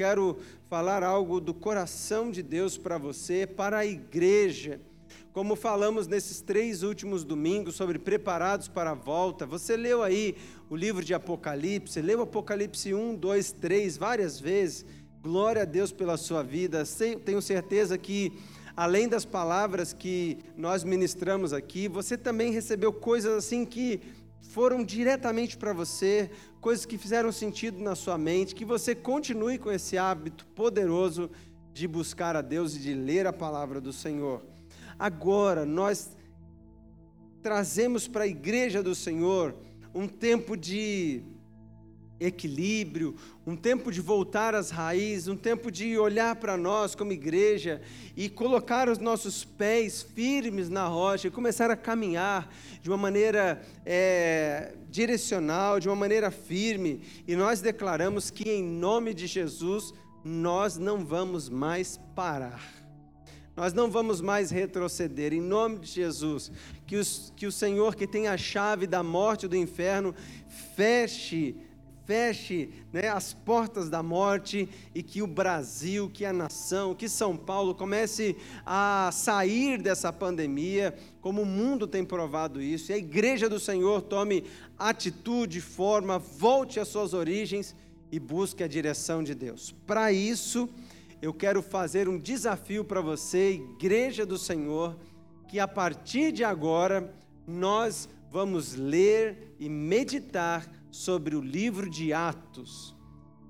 Quero falar algo do coração de Deus para você, para a igreja. Como falamos nesses três últimos domingos sobre preparados para a volta, você leu aí o livro de Apocalipse, leu Apocalipse 1, 2, 3 várias vezes. Glória a Deus pela sua vida. Tenho certeza que, além das palavras que nós ministramos aqui, você também recebeu coisas assim que foram diretamente para você, coisas que fizeram sentido na sua mente, que você continue com esse hábito poderoso de buscar a Deus e de ler a palavra do Senhor. Agora, nós trazemos para a igreja do Senhor um tempo de equilíbrio, um tempo de voltar às raízes, um tempo de olhar para nós como igreja e colocar os nossos pés firmes na rocha e começar a caminhar de uma maneira é, direcional, de uma maneira firme. E nós declaramos que em nome de Jesus nós não vamos mais parar. Nós não vamos mais retroceder, em nome de Jesus. Que, os, que o Senhor, que tem a chave da morte e do inferno, feche feche né, as portas da morte e que o Brasil, que a nação, que São Paulo comece a sair dessa pandemia, como o mundo tem provado isso, e a igreja do Senhor tome atitude, forma, volte às suas origens e busque a direção de Deus. Para isso, eu quero fazer um desafio para você, igreja do Senhor, que a partir de agora nós vamos ler e meditar sobre o livro de Atos.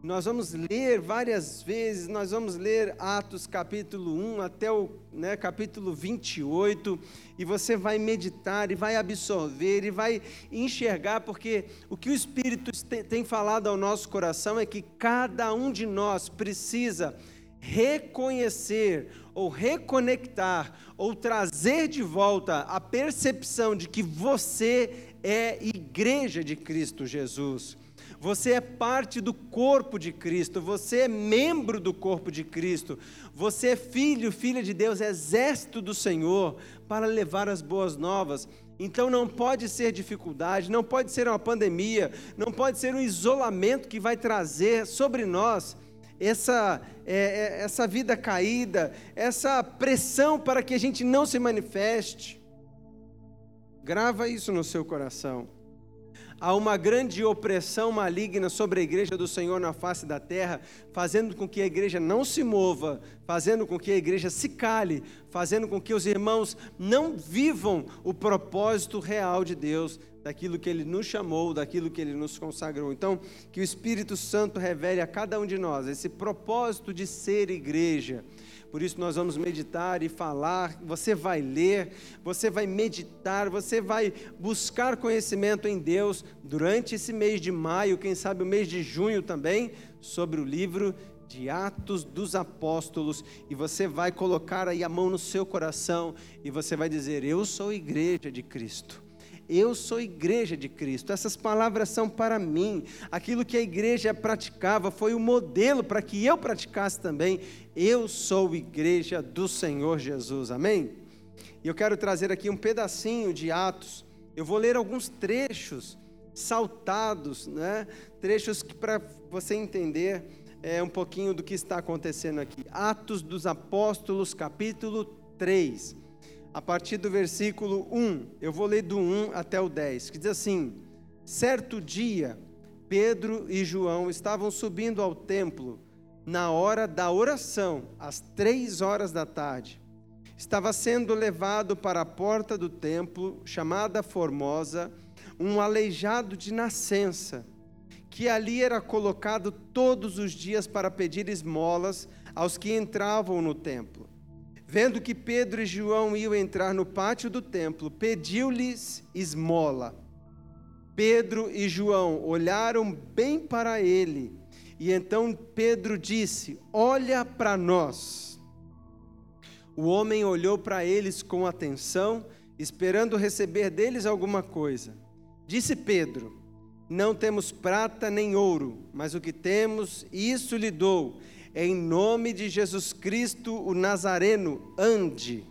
Nós vamos ler várias vezes, nós vamos ler Atos capítulo 1 até o né, capítulo 28, e você vai meditar e vai absorver e vai enxergar, porque o que o Espírito tem falado ao nosso coração é que cada um de nós precisa reconhecer ou reconectar ou trazer de volta a percepção de que você é igreja de Cristo Jesus. Você é parte do corpo de Cristo, você é membro do corpo de Cristo, você é filho, filha de Deus, exército do Senhor para levar as boas novas. Então não pode ser dificuldade, não pode ser uma pandemia, não pode ser um isolamento que vai trazer sobre nós essa, é, é, essa vida caída, essa pressão para que a gente não se manifeste. Grava isso no seu coração. Há uma grande opressão maligna sobre a igreja do Senhor na face da terra, fazendo com que a igreja não se mova, fazendo com que a igreja se cale, fazendo com que os irmãos não vivam o propósito real de Deus daquilo que Ele nos chamou, daquilo que Ele nos consagrou. Então, que o Espírito Santo revele a cada um de nós esse propósito de ser igreja. Por isso nós vamos meditar e falar. Você vai ler, você vai meditar, você vai buscar conhecimento em Deus durante esse mês de maio, quem sabe o mês de junho também, sobre o livro de Atos dos Apóstolos, e você vai colocar aí a mão no seu coração e você vai dizer: Eu sou igreja de Cristo. Eu sou igreja de Cristo. Essas palavras são para mim. Aquilo que a igreja praticava foi o modelo para que eu praticasse também. Eu sou igreja do Senhor Jesus. Amém? E eu quero trazer aqui um pedacinho de Atos. Eu vou ler alguns trechos saltados, né? Trechos para você entender é, um pouquinho do que está acontecendo aqui. Atos dos Apóstolos, capítulo 3 a partir do versículo 1, eu vou ler do 1 até o 10, que diz assim: Certo dia, Pedro e João estavam subindo ao templo na hora da oração, às três horas da tarde. Estava sendo levado para a porta do templo, chamada Formosa, um aleijado de nascença, que ali era colocado todos os dias para pedir esmolas aos que entravam no templo. Vendo que Pedro e João iam entrar no pátio do templo, pediu-lhes esmola. Pedro e João olharam bem para ele, e então Pedro disse: Olha para nós. O homem olhou para eles com atenção, esperando receber deles alguma coisa. Disse Pedro: Não temos prata nem ouro, mas o que temos, isso lhe dou em nome de Jesus Cristo, o Nazareno, ande.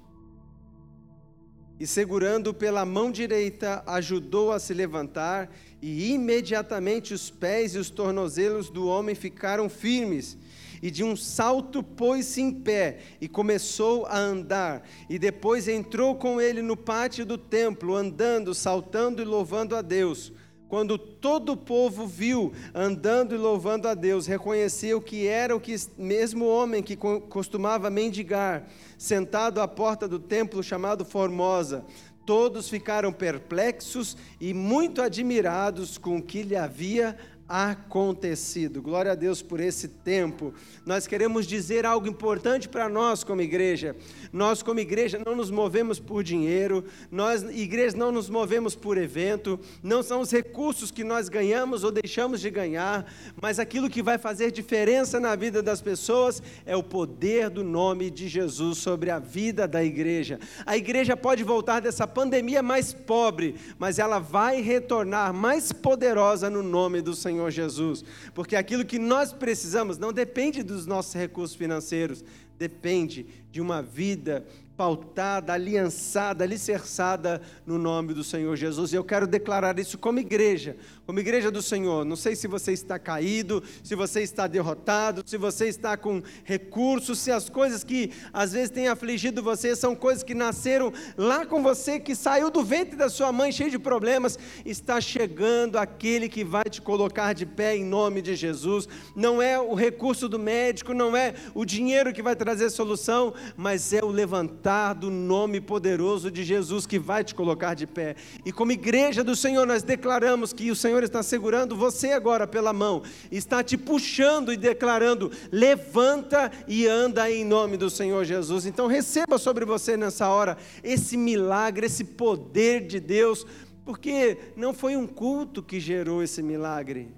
E segurando pela mão direita, ajudou a se levantar, e imediatamente os pés e os tornozelos do homem ficaram firmes. e de um salto pôs-se em pé e começou a andar. E depois entrou com ele no pátio do templo, andando, saltando e louvando a Deus. Quando todo o povo viu andando e louvando a Deus, reconheceu que era o que mesmo homem que costumava mendigar, sentado à porta do templo chamado Formosa. Todos ficaram perplexos e muito admirados com o que lhe havia acontecido. Glória a Deus por esse tempo. Nós queremos dizer algo importante para nós como igreja. Nós como igreja não nos movemos por dinheiro, nós igreja não nos movemos por evento, não são os recursos que nós ganhamos ou deixamos de ganhar, mas aquilo que vai fazer diferença na vida das pessoas é o poder do nome de Jesus sobre a vida da igreja. A igreja pode voltar dessa pandemia mais pobre, mas ela vai retornar mais poderosa no nome do Senhor Senhor Jesus, porque aquilo que nós precisamos não depende dos nossos recursos financeiros, depende de uma vida pautada, aliançada, alicerçada no nome do Senhor Jesus. E eu quero declarar isso como igreja, como igreja do Senhor. Não sei se você está caído, se você está derrotado, se você está com recursos, se as coisas que às vezes têm afligido você são coisas que nasceram lá com você, que saiu do ventre da sua mãe cheio de problemas. Está chegando aquele que vai te colocar de pé em nome de Jesus. Não é o recurso do médico, não é o dinheiro que vai trazer solução, mas é o levantar do nome poderoso de Jesus que vai te colocar de pé. E como igreja do Senhor, nós declaramos que o Senhor está segurando você agora pela mão, está te puxando e declarando: levanta e anda em nome do Senhor Jesus. Então receba sobre você nessa hora esse milagre, esse poder de Deus, porque não foi um culto que gerou esse milagre.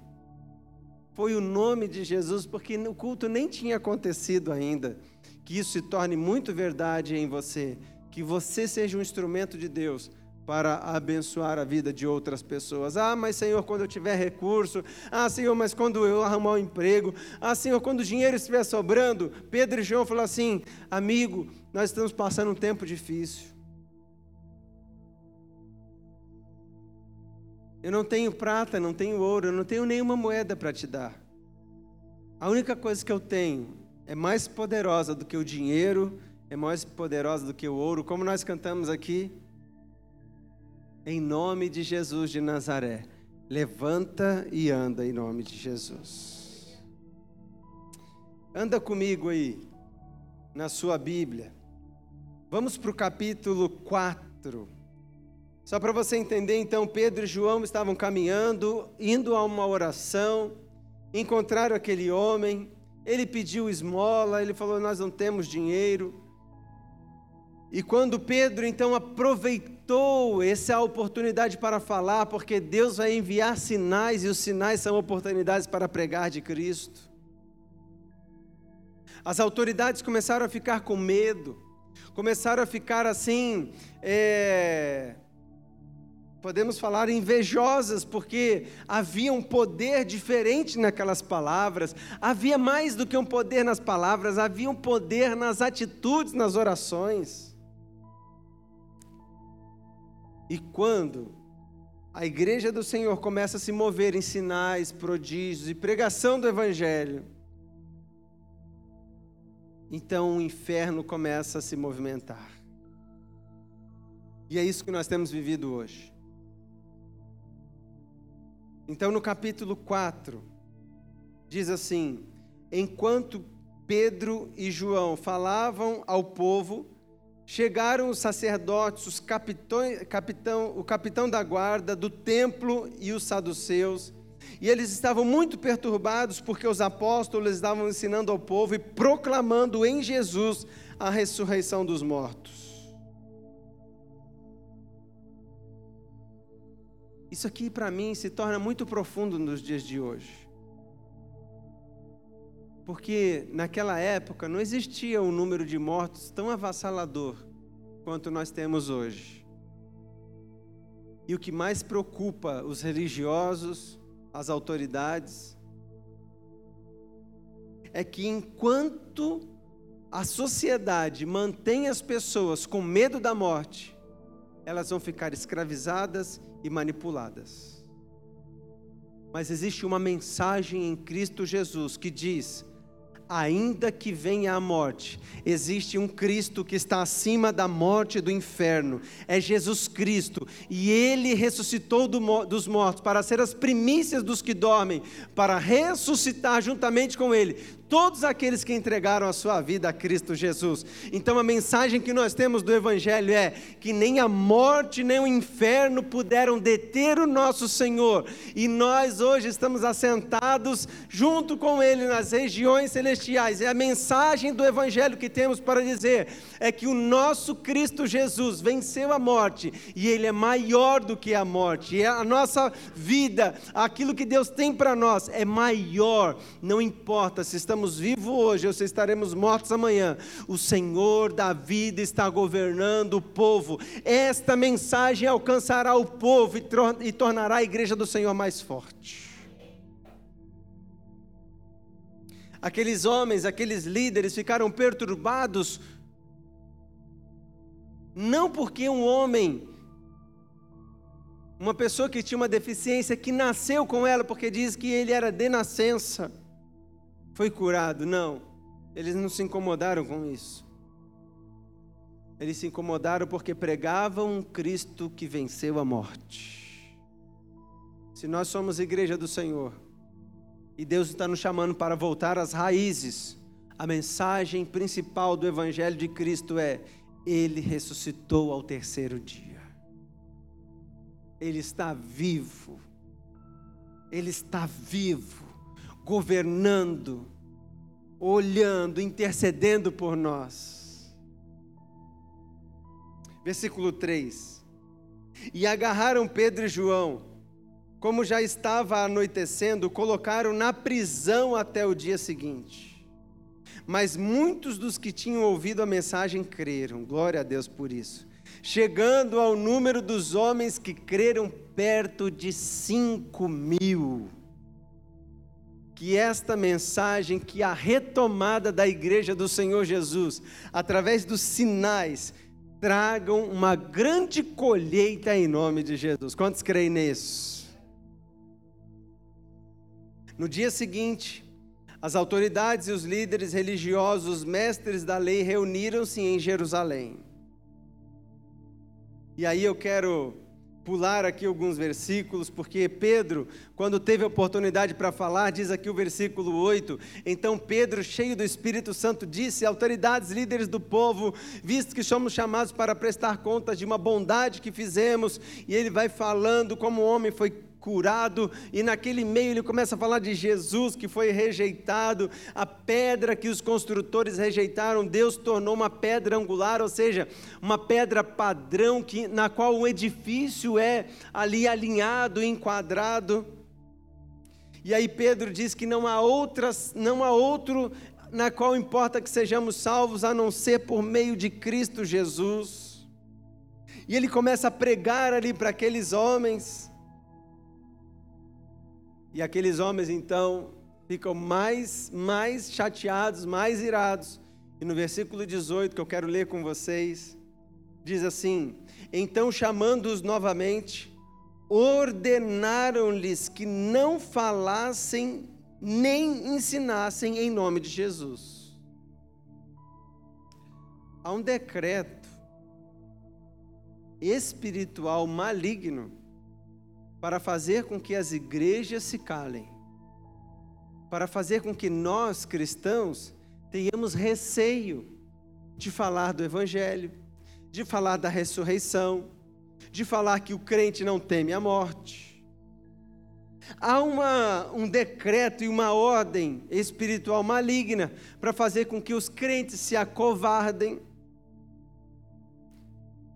Foi o nome de Jesus, porque o culto nem tinha acontecido ainda que isso se torne muito verdade em você, que você seja um instrumento de Deus para abençoar a vida de outras pessoas. Ah, mas Senhor, quando eu tiver recurso. Ah, Senhor, mas quando eu arrumar um emprego. Ah, Senhor, quando o dinheiro estiver sobrando. Pedro e João falaram assim: amigo, nós estamos passando um tempo difícil. Eu não tenho prata, não tenho ouro, eu não tenho nenhuma moeda para te dar. A única coisa que eu tenho é mais poderosa do que o dinheiro, é mais poderosa do que o ouro, como nós cantamos aqui. Em nome de Jesus de Nazaré, levanta e anda em nome de Jesus. Anda comigo aí, na sua Bíblia. Vamos para o capítulo 4. Só para você entender, então, Pedro e João estavam caminhando, indo a uma oração, encontraram aquele homem, ele pediu esmola, ele falou: Nós não temos dinheiro. E quando Pedro então aproveitou essa oportunidade para falar, porque Deus vai enviar sinais e os sinais são oportunidades para pregar de Cristo. As autoridades começaram a ficar com medo, começaram a ficar assim, é, podemos falar invejosas, porque havia um poder diferente naquelas palavras, havia mais do que um poder nas palavras, havia um poder nas atitudes, nas orações. E quando a igreja do Senhor começa a se mover em sinais, prodígios e pregação do Evangelho, então o inferno começa a se movimentar. E é isso que nós temos vivido hoje. Então, no capítulo 4, diz assim: Enquanto Pedro e João falavam ao povo, chegaram os sacerdotes, os capitões, capitão, o capitão da guarda do templo e os saduceus, e eles estavam muito perturbados porque os apóstolos estavam ensinando ao povo e proclamando em Jesus a ressurreição dos mortos. Isso aqui para mim se torna muito profundo nos dias de hoje. Porque naquela época não existia um número de mortos tão avassalador quanto nós temos hoje. E o que mais preocupa os religiosos, as autoridades, é que enquanto a sociedade mantém as pessoas com medo da morte, elas vão ficar escravizadas e manipuladas. Mas existe uma mensagem em Cristo Jesus que diz: ainda que venha a morte, existe um Cristo que está acima da morte e do inferno. É Jesus Cristo. E ele ressuscitou do, dos mortos para ser as primícias dos que dormem, para ressuscitar juntamente com ele todos aqueles que entregaram a sua vida a Cristo Jesus. Então a mensagem que nós temos do Evangelho é que nem a morte nem o inferno puderam deter o nosso Senhor, e nós hoje estamos assentados junto com Ele nas regiões celestiais. É a mensagem do Evangelho que temos para dizer é que o nosso Cristo Jesus venceu a morte e Ele é maior do que a morte. E a nossa vida, aquilo que Deus tem para nós, é maior. Não importa se estamos estamos vivos hoje ou se estaremos mortos amanhã, o Senhor da vida está governando o povo. Esta mensagem alcançará o povo e, e tornará a igreja do Senhor mais forte. Aqueles homens, aqueles líderes ficaram perturbados, não porque um homem uma pessoa que tinha uma deficiência que nasceu com ela, porque diz que ele era de nascença foi curado. Não, eles não se incomodaram com isso. Eles se incomodaram porque pregavam um Cristo que venceu a morte. Se nós somos igreja do Senhor e Deus está nos chamando para voltar às raízes, a mensagem principal do Evangelho de Cristo é: Ele ressuscitou ao terceiro dia. Ele está vivo. Ele está vivo governando, olhando, intercedendo por nós. Versículo 3: E agarraram Pedro e João, como já estava anoitecendo, colocaram na prisão até o dia seguinte. Mas muitos dos que tinham ouvido a mensagem creram, glória a Deus por isso. Chegando ao número dos homens que creram, perto de cinco mil que esta mensagem, que a retomada da igreja do Senhor Jesus, através dos sinais, tragam uma grande colheita em nome de Jesus. Quantos creem nisso? No dia seguinte, as autoridades e os líderes religiosos, os mestres da lei, reuniram-se em Jerusalém. E aí eu quero pular aqui alguns versículos, porque Pedro, quando teve oportunidade para falar, diz aqui o versículo 8: Então Pedro, cheio do Espírito Santo, disse: Autoridades, líderes do povo, visto que somos chamados para prestar contas de uma bondade que fizemos, e ele vai falando como o homem foi curado, e naquele meio ele começa a falar de Jesus que foi rejeitado, a pedra que os construtores rejeitaram, Deus tornou uma pedra angular, ou seja, uma pedra padrão que, na qual o edifício é ali alinhado, enquadrado. E aí Pedro diz que não há outras, não há outro na qual importa que sejamos salvos a não ser por meio de Cristo Jesus. E ele começa a pregar ali para aqueles homens e aqueles homens então ficam mais, mais chateados, mais irados. E no versículo 18, que eu quero ler com vocês, diz assim: Então, chamando-os novamente, ordenaram-lhes que não falassem nem ensinassem em nome de Jesus. Há um decreto espiritual maligno para fazer com que as igrejas se calem, para fazer com que nós, cristãos, tenhamos receio de falar do Evangelho, de falar da ressurreição, de falar que o crente não teme a morte. Há uma, um decreto e uma ordem espiritual maligna para fazer com que os crentes se acovardem,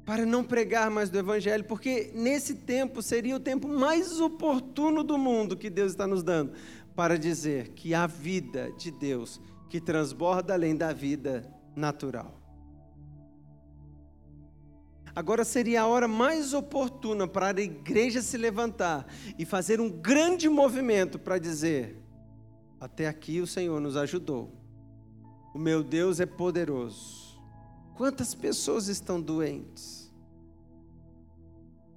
para não pregar mais do Evangelho, porque nesse tempo seria o tempo mais oportuno do mundo que Deus está nos dando para dizer que a vida de Deus que transborda além da vida natural. Agora seria a hora mais oportuna para a igreja se levantar e fazer um grande movimento para dizer: até aqui o Senhor nos ajudou, o meu Deus é poderoso Quantas pessoas estão doentes?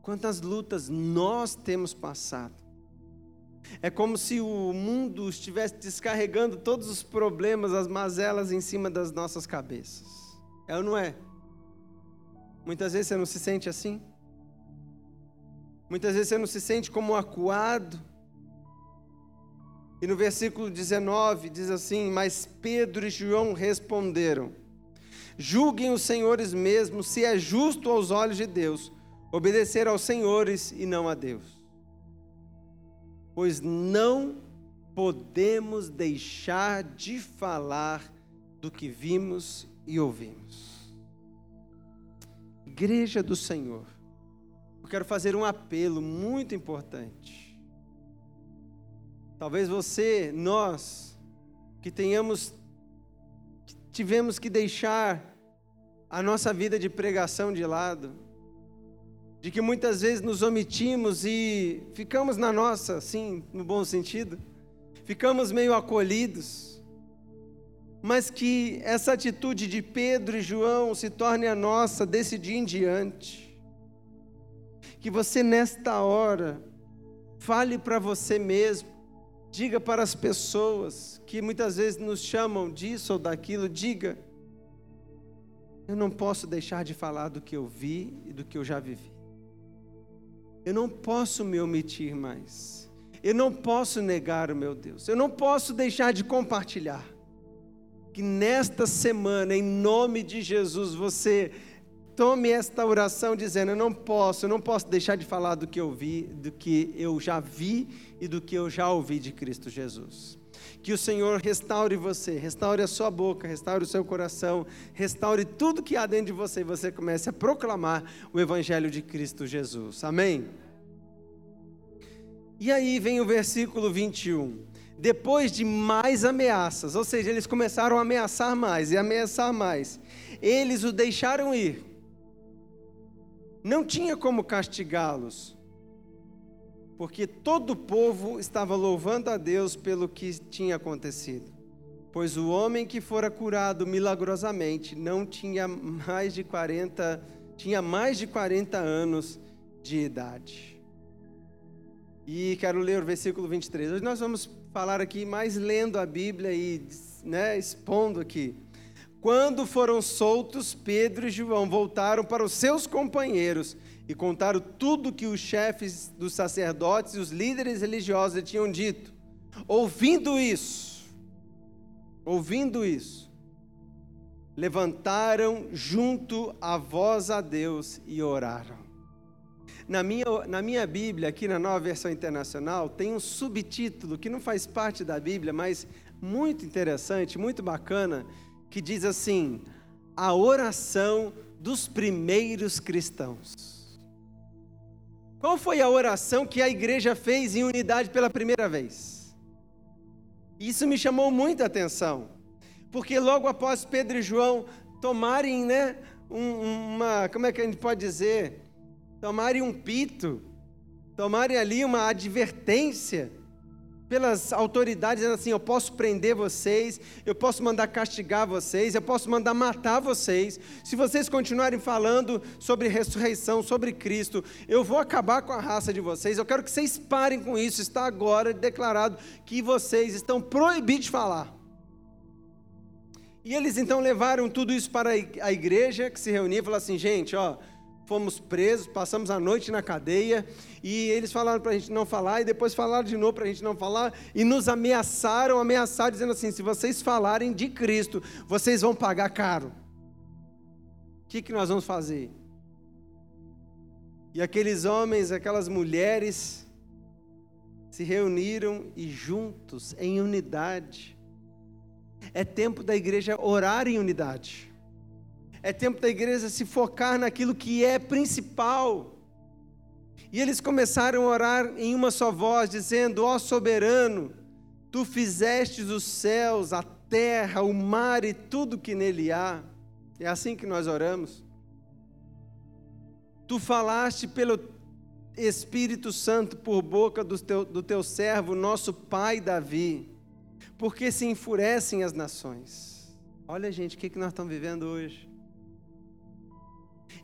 Quantas lutas nós temos passado? É como se o mundo estivesse descarregando todos os problemas, as mazelas em cima das nossas cabeças. É ou não é? Muitas vezes você não se sente assim? Muitas vezes você não se sente como acuado? E no versículo 19 diz assim: Mas Pedro e João responderam: Julguem os senhores mesmos se é justo aos olhos de Deus obedecer aos senhores e não a Deus. Pois não podemos deixar de falar do que vimos e ouvimos. Igreja do Senhor, eu quero fazer um apelo muito importante. Talvez você, nós, que tenhamos, tivemos que deixar a nossa vida de pregação de lado, de que muitas vezes nos omitimos e ficamos na nossa, sim, no bom sentido, ficamos meio acolhidos, mas que essa atitude de Pedro e João se torne a nossa desse dia em diante. Que você, nesta hora, fale para você mesmo, Diga para as pessoas que muitas vezes nos chamam disso ou daquilo, diga: eu não posso deixar de falar do que eu vi e do que eu já vivi. Eu não posso me omitir mais. Eu não posso negar o meu Deus. Eu não posso deixar de compartilhar. Que nesta semana, em nome de Jesus, você tome esta oração dizendo: Eu não posso, eu não posso deixar de falar do que eu vi, do que eu já vi e do que eu já ouvi de Cristo Jesus. Que o Senhor restaure você, restaure a sua boca, restaure o seu coração, restaure tudo que há dentro de você e você comece a proclamar o Evangelho de Cristo Jesus. Amém? E aí vem o versículo 21. Depois de mais ameaças, ou seja, eles começaram a ameaçar mais e ameaçar mais, eles o deixaram ir não tinha como castigá-los, porque todo o povo estava louvando a Deus pelo que tinha acontecido. Pois o homem que fora curado milagrosamente não tinha mais de 40, tinha mais de 40 anos de idade. E quero ler o versículo 23. Hoje nós vamos falar aqui mais lendo a Bíblia e né, expondo aqui. Quando foram soltos, Pedro e João voltaram para os seus companheiros e contaram tudo que os chefes dos sacerdotes e os líderes religiosos tinham dito. Ouvindo isso, ouvindo isso, levantaram junto a voz a Deus e oraram. Na minha, na minha Bíblia, aqui na nova versão internacional, tem um subtítulo que não faz parte da Bíblia, mas muito interessante, muito bacana, que diz assim: a oração dos primeiros cristãos. Qual foi a oração que a igreja fez em unidade pela primeira vez? Isso me chamou muita atenção, porque logo após Pedro e João tomarem, né, uma, como é que a gente pode dizer? Tomarem um pito, tomarem ali uma advertência, pelas autoridades, dizendo assim: eu posso prender vocês, eu posso mandar castigar vocês, eu posso mandar matar vocês. Se vocês continuarem falando sobre ressurreição, sobre Cristo, eu vou acabar com a raça de vocês. Eu quero que vocês parem com isso. Está agora declarado que vocês estão proibidos de falar. E eles então levaram tudo isso para a igreja que se reunia e falaram assim: gente, ó fomos presos, passamos a noite na cadeia, e eles falaram para a gente não falar, e depois falaram de novo para a gente não falar, e nos ameaçaram, ameaçaram, dizendo assim: se vocês falarem de Cristo, vocês vão pagar caro. O que, que nós vamos fazer? E aqueles homens, aquelas mulheres, se reuniram e juntos, em unidade. É tempo da igreja orar em unidade. É tempo da igreja se focar naquilo que é principal. E eles começaram a orar em uma só voz, dizendo: Ó soberano, tu fizestes os céus, a terra, o mar e tudo que nele há. É assim que nós oramos. Tu falaste pelo Espírito Santo por boca do teu, do teu servo, nosso pai Davi, porque se enfurecem as nações. Olha, gente, o que, que nós estamos vivendo hoje?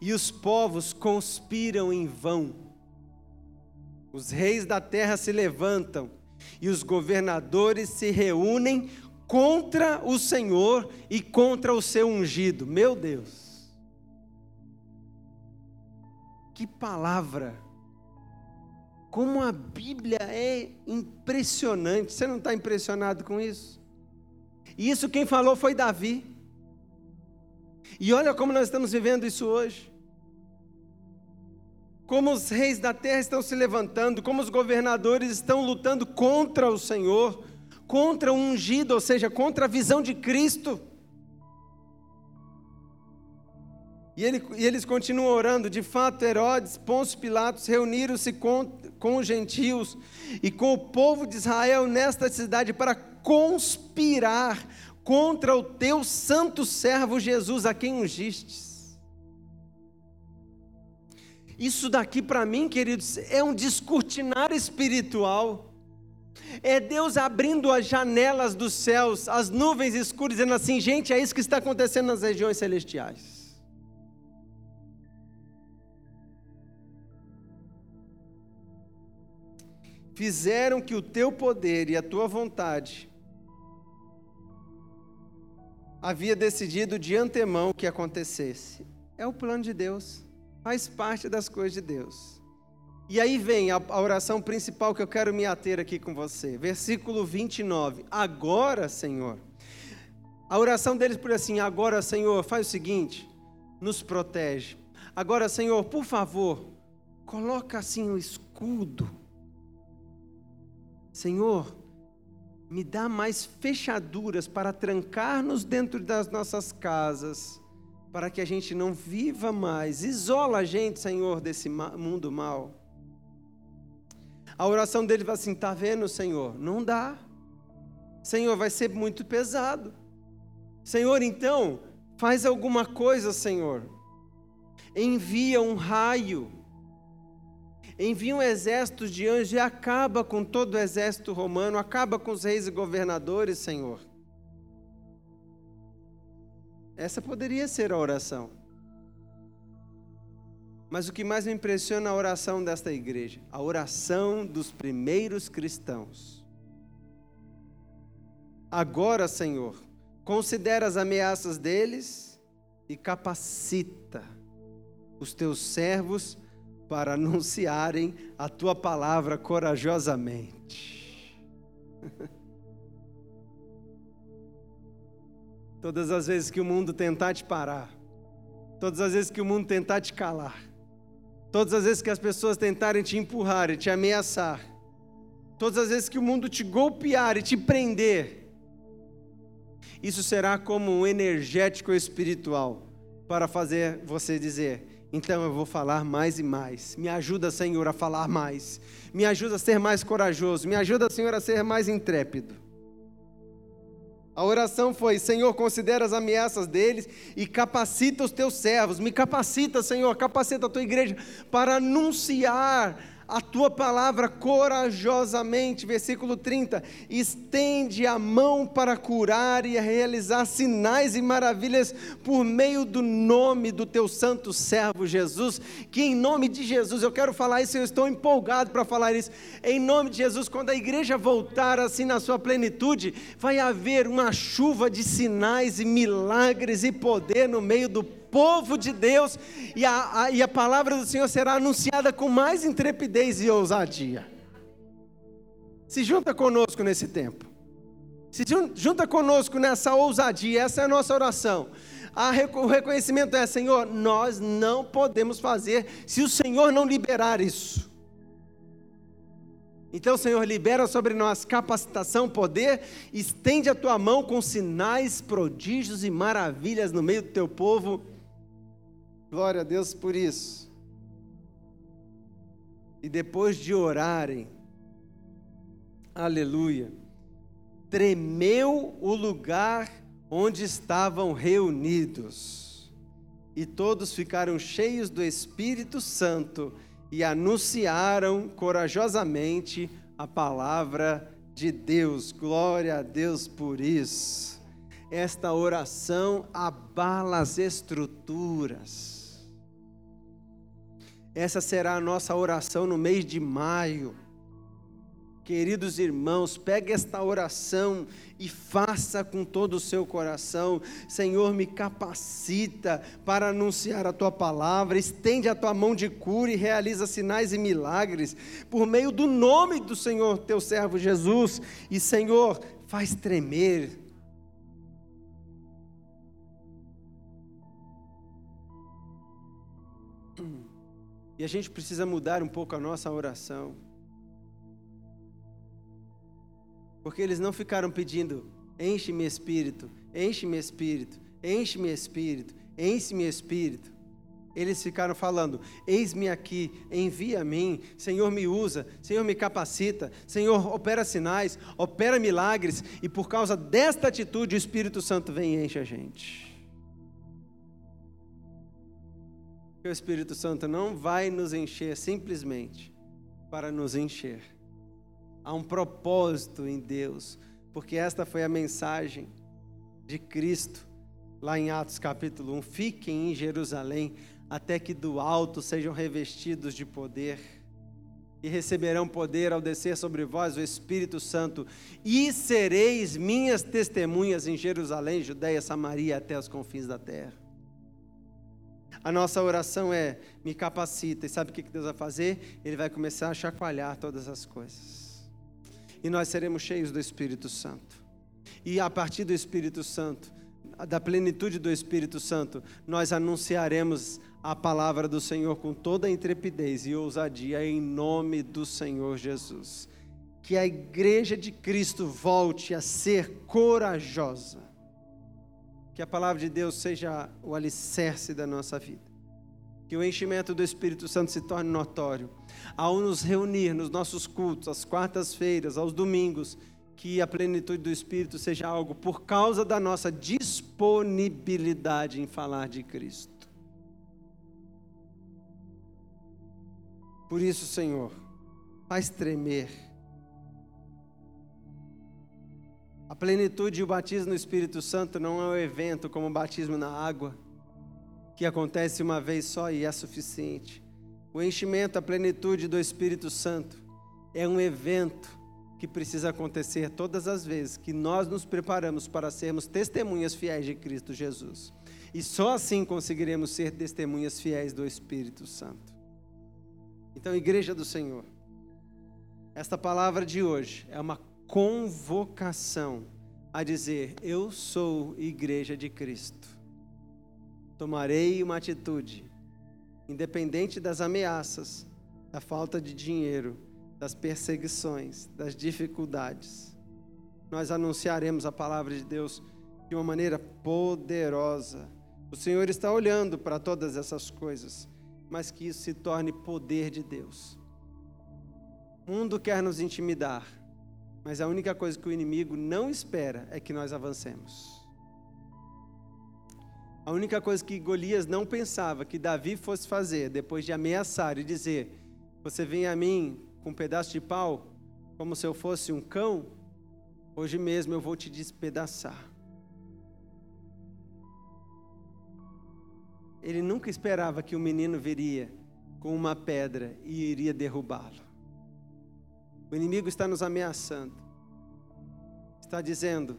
E os povos conspiram em vão. Os reis da terra se levantam e os governadores se reúnem contra o Senhor e contra o seu ungido. Meu Deus. Que palavra! Como a Bíblia é impressionante. Você não está impressionado com isso? E isso quem falou foi Davi. E olha como nós estamos vivendo isso hoje. Como os reis da terra estão se levantando, como os governadores estão lutando contra o Senhor, contra o ungido, ou seja, contra a visão de Cristo. E, ele, e eles continuam orando. De fato, Herodes, Pôncio Pilatos reuniram-se com, com os gentios e com o povo de Israel nesta cidade para conspirar contra o teu santo servo Jesus, a quem ungistes. Isso daqui para mim, queridos, é um descortinar espiritual. É Deus abrindo as janelas dos céus, as nuvens escuras, dizendo assim: gente, é isso que está acontecendo nas regiões celestiais. Fizeram que o teu poder e a tua vontade havia decidido de antemão que acontecesse. É o plano de Deus, faz parte das coisas de Deus. E aí vem a, a oração principal que eu quero me ater aqui com você. Versículo 29. Agora, Senhor. A oração deles por assim: agora, Senhor, faz o seguinte, nos protege. Agora, Senhor, por favor, coloca assim o escudo. Senhor, me dá mais fechaduras para trancar-nos dentro das nossas casas, para que a gente não viva mais. Isola a gente, Senhor, desse mundo mal. A oração dele vai assim: tá vendo, Senhor? Não dá. Senhor, vai ser muito pesado. Senhor, então, faz alguma coisa, Senhor. Envia um raio. Envia um exército de anjos e acaba com todo o exército romano, acaba com os reis e governadores, Senhor. Essa poderia ser a oração. Mas o que mais me impressiona é a oração desta igreja, a oração dos primeiros cristãos. Agora, Senhor, considera as ameaças deles e capacita os teus servos para anunciarem a tua palavra corajosamente. Todas as vezes que o mundo tentar te parar, todas as vezes que o mundo tentar te calar, Todas as vezes que as pessoas tentarem te empurrar e te ameaçar, todas as vezes que o mundo te golpear e te prender, isso será como um energético espiritual para fazer você dizer: então eu vou falar mais e mais. Me ajuda, Senhor, a falar mais. Me ajuda a ser mais corajoso. Me ajuda, Senhor, a ser mais intrépido. A oração foi: Senhor, considera as ameaças deles e capacita os teus servos. Me capacita, Senhor, capacita a tua igreja para anunciar a tua palavra corajosamente. Versículo 30. Estende a mão para curar e realizar sinais e maravilhas por meio do nome do teu santo servo Jesus. Que em nome de Jesus, eu quero falar isso, eu estou empolgado para falar isso. Em nome de Jesus, quando a igreja voltar assim na sua plenitude, vai haver uma chuva de sinais e milagres e poder no meio do povo de Deus, e a, a, e a palavra do Senhor será anunciada com mais intrepidez e ousadia. Se junta conosco nesse tempo. Se junta conosco nessa ousadia, essa é a nossa oração. A, o reconhecimento é: Senhor, nós não podemos fazer se o Senhor não liberar isso. Então, Senhor, libera sobre nós capacitação, poder, estende a tua mão com sinais, prodígios e maravilhas no meio do teu povo Glória a Deus por isso. E depois de orarem, aleluia, tremeu o lugar onde estavam reunidos, e todos ficaram cheios do Espírito Santo e anunciaram corajosamente a palavra de Deus. Glória a Deus por isso. Esta oração abala as estruturas essa será a nossa oração no mês de maio. Queridos irmãos, pegue esta oração e faça com todo o seu coração. Senhor, me capacita para anunciar a tua palavra, estende a tua mão de cura e realiza sinais e milagres por meio do nome do Senhor, teu servo Jesus. E Senhor, faz tremer. E a gente precisa mudar um pouco a nossa oração. Porque eles não ficaram pedindo: enche-me espírito, enche-me espírito, enche-me espírito, enche-me espírito. Eles ficaram falando: Eis-me aqui, envia a mim, Senhor me usa, Senhor me capacita, Senhor opera sinais, opera milagres, e por causa desta atitude o Espírito Santo vem e enche a gente. O Espírito Santo não vai nos encher simplesmente para nos encher Há um propósito em Deus, porque esta foi a mensagem de Cristo lá em Atos capítulo 1. Fiquem em Jerusalém até que do alto sejam revestidos de poder e receberão poder ao descer sobre vós o Espírito Santo, e sereis minhas testemunhas em Jerusalém, Judéia, Samaria, até os confins da terra. A nossa oração é: me capacita, e sabe o que Deus vai fazer? Ele vai começar a chacoalhar todas as coisas e nós seremos cheios do Espírito Santo. E a partir do Espírito Santo, da plenitude do Espírito Santo, nós anunciaremos a palavra do Senhor com toda intrepidez e ousadia em nome do Senhor Jesus. Que a igreja de Cristo volte a ser corajosa. Que a palavra de Deus seja o alicerce da nossa vida que o enchimento do Espírito Santo se torne notório. Ao nos reunir nos nossos cultos, às quartas-feiras, aos domingos, que a plenitude do Espírito seja algo por causa da nossa disponibilidade em falar de Cristo. Por isso, Senhor, faz tremer. A plenitude e o batismo no Espírito Santo não é um evento como o batismo na água que acontece uma vez só e é suficiente. O enchimento, a plenitude do Espírito Santo é um evento que precisa acontecer todas as vezes que nós nos preparamos para sermos testemunhas fiéis de Cristo Jesus. E só assim conseguiremos ser testemunhas fiéis do Espírito Santo. Então, Igreja do Senhor, esta palavra de hoje é uma convocação a dizer: Eu sou Igreja de Cristo tomarei uma atitude, independente das ameaças, da falta de dinheiro, das perseguições, das dificuldades. Nós anunciaremos a palavra de Deus de uma maneira poderosa. O Senhor está olhando para todas essas coisas, mas que isso se torne poder de Deus. O mundo quer nos intimidar, mas a única coisa que o inimigo não espera é que nós avancemos. A única coisa que Golias não pensava que Davi fosse fazer, depois de ameaçar e dizer: Você vem a mim com um pedaço de pau, como se eu fosse um cão, hoje mesmo eu vou te despedaçar. Ele nunca esperava que o menino viria com uma pedra e iria derrubá-lo. O inimigo está nos ameaçando, está dizendo: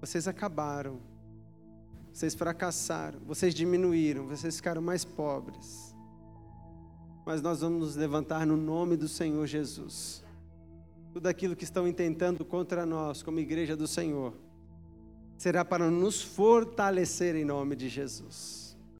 Vocês acabaram vocês fracassaram, vocês diminuíram, vocês ficaram mais pobres. Mas nós vamos nos levantar no nome do Senhor Jesus. Tudo aquilo que estão intentando contra nós, como igreja do Senhor, será para nos fortalecer em nome de Jesus.